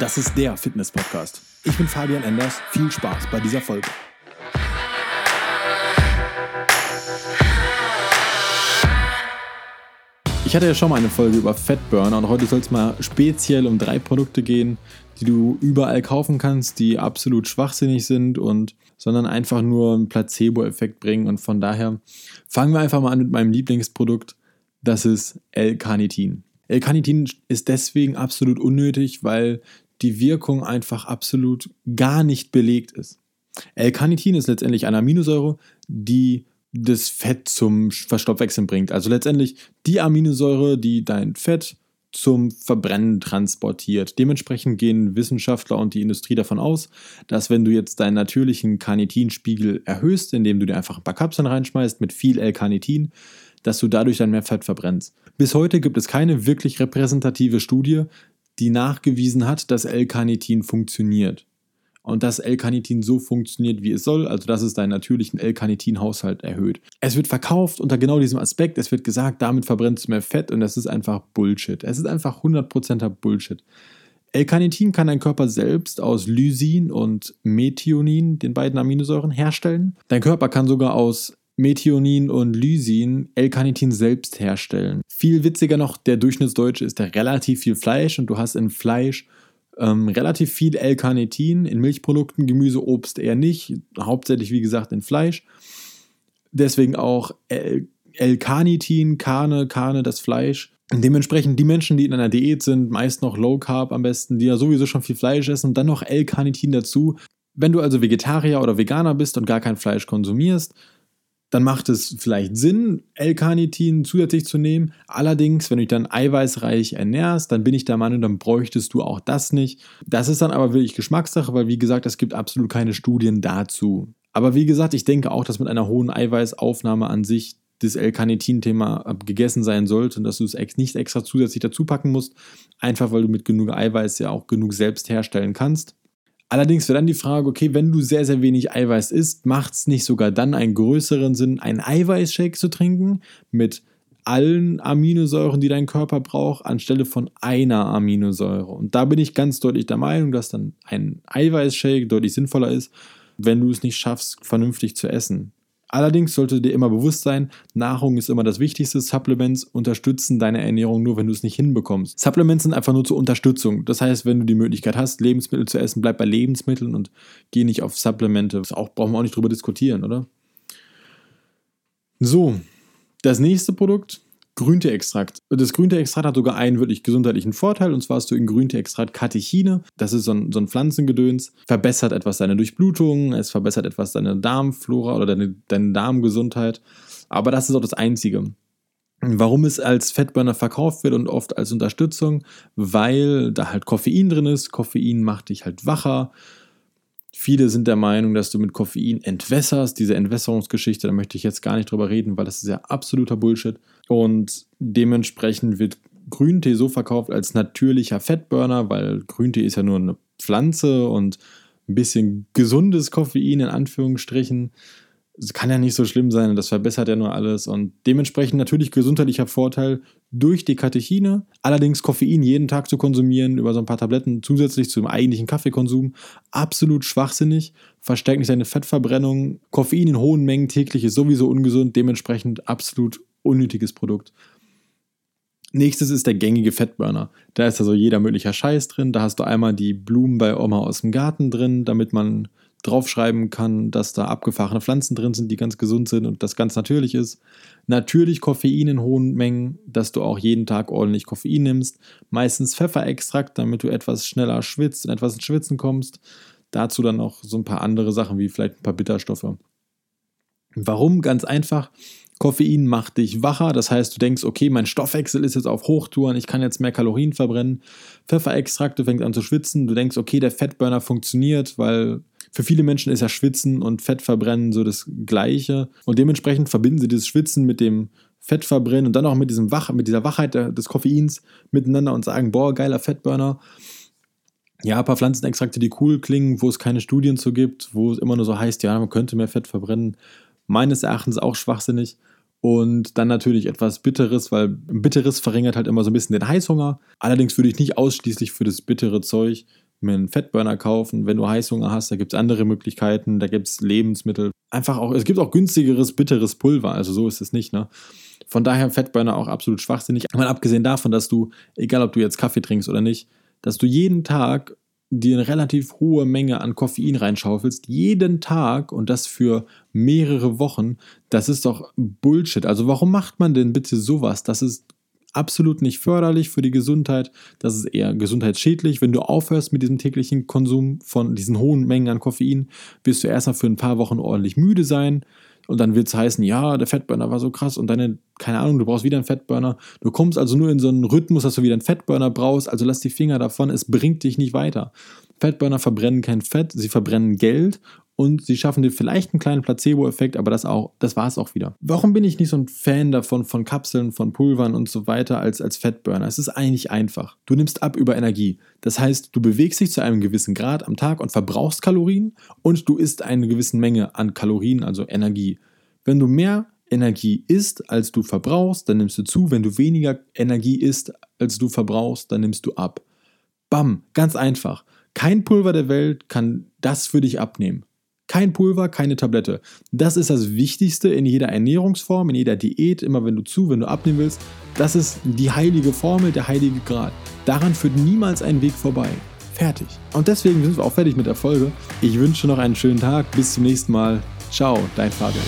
Das ist der Fitness-Podcast. Ich bin Fabian Enders. Viel Spaß bei dieser Folge. Ich hatte ja schon mal eine Folge über Fettburner und heute soll es mal speziell um drei Produkte gehen, die du überall kaufen kannst, die absolut schwachsinnig sind und sondern einfach nur einen Placebo-Effekt bringen. Und von daher fangen wir einfach mal an mit meinem Lieblingsprodukt. Das ist L-Carnitin. L-Carnitin ist deswegen absolut unnötig, weil die Wirkung einfach absolut gar nicht belegt ist. L-Carnitin ist letztendlich eine Aminosäure, die das Fett zum Verstoffwechseln bringt. Also letztendlich die Aminosäure, die dein Fett zum Verbrennen transportiert. Dementsprechend gehen Wissenschaftler und die Industrie davon aus, dass wenn du jetzt deinen natürlichen Carnitinspiegel erhöhst, indem du dir einfach ein paar Kapseln reinschmeißt mit viel L-Carnitin, dass du dadurch dann mehr Fett verbrennst. Bis heute gibt es keine wirklich repräsentative Studie, die nachgewiesen hat, dass L-Carnitin funktioniert und dass L-Carnitin so funktioniert, wie es soll, also dass es deinen natürlichen L-Carnitin-Haushalt erhöht. Es wird verkauft unter genau diesem Aspekt, es wird gesagt, damit verbrennst du mehr Fett und das ist einfach Bullshit. Es ist einfach 100%er Bullshit. L-Carnitin kann dein Körper selbst aus Lysin und Methionin, den beiden Aminosäuren, herstellen. Dein Körper kann sogar aus Methionin und Lysin L-Carnitin selbst herstellen. Viel witziger noch, der Durchschnittsdeutsche isst relativ viel Fleisch und du hast in Fleisch ähm, relativ viel L-Carnitin in Milchprodukten, Gemüse, Obst eher nicht, hauptsächlich wie gesagt in Fleisch. Deswegen auch L-Carnitin, Karne, Karne, das Fleisch. Und dementsprechend die Menschen, die in einer Diät sind, meist noch Low Carb am besten, die ja sowieso schon viel Fleisch essen dann noch L-Carnitin dazu. Wenn du also Vegetarier oder Veganer bist und gar kein Fleisch konsumierst, dann macht es vielleicht Sinn, L-Carnitin zusätzlich zu nehmen. Allerdings, wenn du dich dann eiweißreich ernährst, dann bin ich der Meinung, dann bräuchtest du auch das nicht. Das ist dann aber wirklich Geschmackssache, weil wie gesagt, es gibt absolut keine Studien dazu. Aber wie gesagt, ich denke auch, dass mit einer hohen Eiweißaufnahme an sich das L-Carnitin-Thema gegessen sein sollte und dass du es nicht extra zusätzlich dazu packen musst, einfach weil du mit genug Eiweiß ja auch genug selbst herstellen kannst. Allerdings wäre dann die Frage, okay, wenn du sehr, sehr wenig Eiweiß isst, macht es nicht sogar dann einen größeren Sinn, einen Eiweißshake zu trinken mit allen Aminosäuren, die dein Körper braucht, anstelle von einer Aminosäure. Und da bin ich ganz deutlich der Meinung, dass dann ein Eiweißshake deutlich sinnvoller ist, wenn du es nicht schaffst, vernünftig zu essen. Allerdings sollte dir immer bewusst sein, Nahrung ist immer das Wichtigste. Supplements unterstützen deine Ernährung nur, wenn du es nicht hinbekommst. Supplements sind einfach nur zur Unterstützung. Das heißt, wenn du die Möglichkeit hast, Lebensmittel zu essen, bleib bei Lebensmitteln und geh nicht auf Supplemente. Das auch, brauchen wir auch nicht drüber diskutieren, oder? So, das nächste Produkt Grünteeextrakt. Das Grünteeextrakt hat sogar einen wirklich gesundheitlichen Vorteil, und zwar hast du in Grünteeextrakt Katechine. Das ist so ein, so ein Pflanzengedöns, verbessert etwas deine Durchblutung, es verbessert etwas deine Darmflora oder deine, deine Darmgesundheit. Aber das ist auch das Einzige. Warum es als Fettburner verkauft wird und oft als Unterstützung, weil da halt Koffein drin ist. Koffein macht dich halt wacher. Viele sind der Meinung, dass du mit Koffein entwässerst. Diese Entwässerungsgeschichte, da möchte ich jetzt gar nicht drüber reden, weil das ist ja absoluter Bullshit. Und dementsprechend wird Grüntee so verkauft als natürlicher Fettburner, weil Grüntee ist ja nur eine Pflanze und ein bisschen gesundes Koffein in Anführungsstrichen kann ja nicht so schlimm sein, das verbessert ja nur alles und dementsprechend natürlich gesundheitlicher Vorteil durch die Katechine. Allerdings Koffein jeden Tag zu konsumieren über so ein paar Tabletten zusätzlich zum eigentlichen Kaffeekonsum absolut schwachsinnig, verstärkt nicht deine Fettverbrennung. Koffein in hohen Mengen täglich ist sowieso ungesund, dementsprechend absolut unnötiges Produkt. Nächstes ist der gängige Fettburner. Da ist also jeder möglicher Scheiß drin. Da hast du einmal die Blumen bei Oma aus dem Garten drin, damit man draufschreiben kann, dass da abgefahrene Pflanzen drin sind, die ganz gesund sind und das ganz natürlich ist. Natürlich Koffein in hohen Mengen, dass du auch jeden Tag ordentlich Koffein nimmst. Meistens Pfefferextrakt, damit du etwas schneller schwitzt und etwas ins Schwitzen kommst. Dazu dann noch so ein paar andere Sachen wie vielleicht ein paar Bitterstoffe. Warum? Ganz einfach. Koffein macht dich wacher, das heißt, du denkst, okay, mein Stoffwechsel ist jetzt auf Hochtouren, ich kann jetzt mehr Kalorien verbrennen. Pfefferextrakt, du fängst an zu schwitzen, du denkst, okay, der Fettburner funktioniert, weil für viele Menschen ist ja Schwitzen und Fettverbrennen so das Gleiche. Und dementsprechend verbinden sie dieses Schwitzen mit dem Fettverbrennen und dann auch mit, diesem Wach, mit dieser Wachheit des Koffeins miteinander und sagen, boah, geiler Fettburner. Ja, ein paar Pflanzenextrakte, die cool klingen, wo es keine Studien zu gibt, wo es immer nur so heißt, ja, man könnte mehr Fett verbrennen. Meines Erachtens auch schwachsinnig. Und dann natürlich etwas Bitteres, weil Bitteres verringert halt immer so ein bisschen den Heißhunger. Allerdings würde ich nicht ausschließlich für das bittere Zeug mir einen Fettburner kaufen. Wenn du Heißhunger hast, da gibt es andere Möglichkeiten, da gibt es Lebensmittel. Einfach auch, es gibt auch günstigeres, bitteres Pulver, also so ist es nicht, ne? Von daher Fettburner auch absolut schwachsinnig. Mal abgesehen davon, dass du, egal ob du jetzt Kaffee trinkst oder nicht, dass du jeden Tag dir eine relativ hohe Menge an Koffein reinschaufelst, jeden Tag und das für mehrere Wochen, das ist doch Bullshit. Also warum macht man denn bitte sowas? Das ist absolut nicht förderlich für die Gesundheit. Das ist eher gesundheitsschädlich. Wenn du aufhörst mit diesem täglichen Konsum von diesen hohen Mengen an Koffein, wirst du erstmal für ein paar Wochen ordentlich müde sein. Und dann wird es heißen, ja, der Fettburner war so krass und deine, keine Ahnung, du brauchst wieder einen Fettburner. Du kommst also nur in so einen Rhythmus, dass du wieder einen Fettburner brauchst. Also lass die Finger davon, es bringt dich nicht weiter. Fettburner verbrennen kein Fett, sie verbrennen Geld und sie schaffen dir vielleicht einen kleinen Placebo-Effekt, aber das das war es auch wieder. Warum bin ich nicht so ein Fan davon, von Kapseln, von Pulvern und so weiter als, als Fettburner? Es ist eigentlich einfach. Du nimmst ab über Energie. Das heißt, du bewegst dich zu einem gewissen Grad am Tag und verbrauchst Kalorien und du isst eine gewisse Menge an Kalorien, also Energie. Wenn du mehr Energie isst, als du verbrauchst, dann nimmst du zu. Wenn du weniger Energie isst, als du verbrauchst, dann nimmst du ab. Bam, ganz einfach. Kein Pulver der Welt kann das für dich abnehmen. Kein Pulver, keine Tablette. Das ist das Wichtigste in jeder Ernährungsform, in jeder Diät, immer wenn du zu, wenn du abnehmen willst. Das ist die heilige Formel, der heilige Grad. Daran führt niemals ein Weg vorbei. Fertig. Und deswegen sind wir auch fertig mit der Folge. Ich wünsche noch einen schönen Tag. Bis zum nächsten Mal. Ciao, dein Fabian.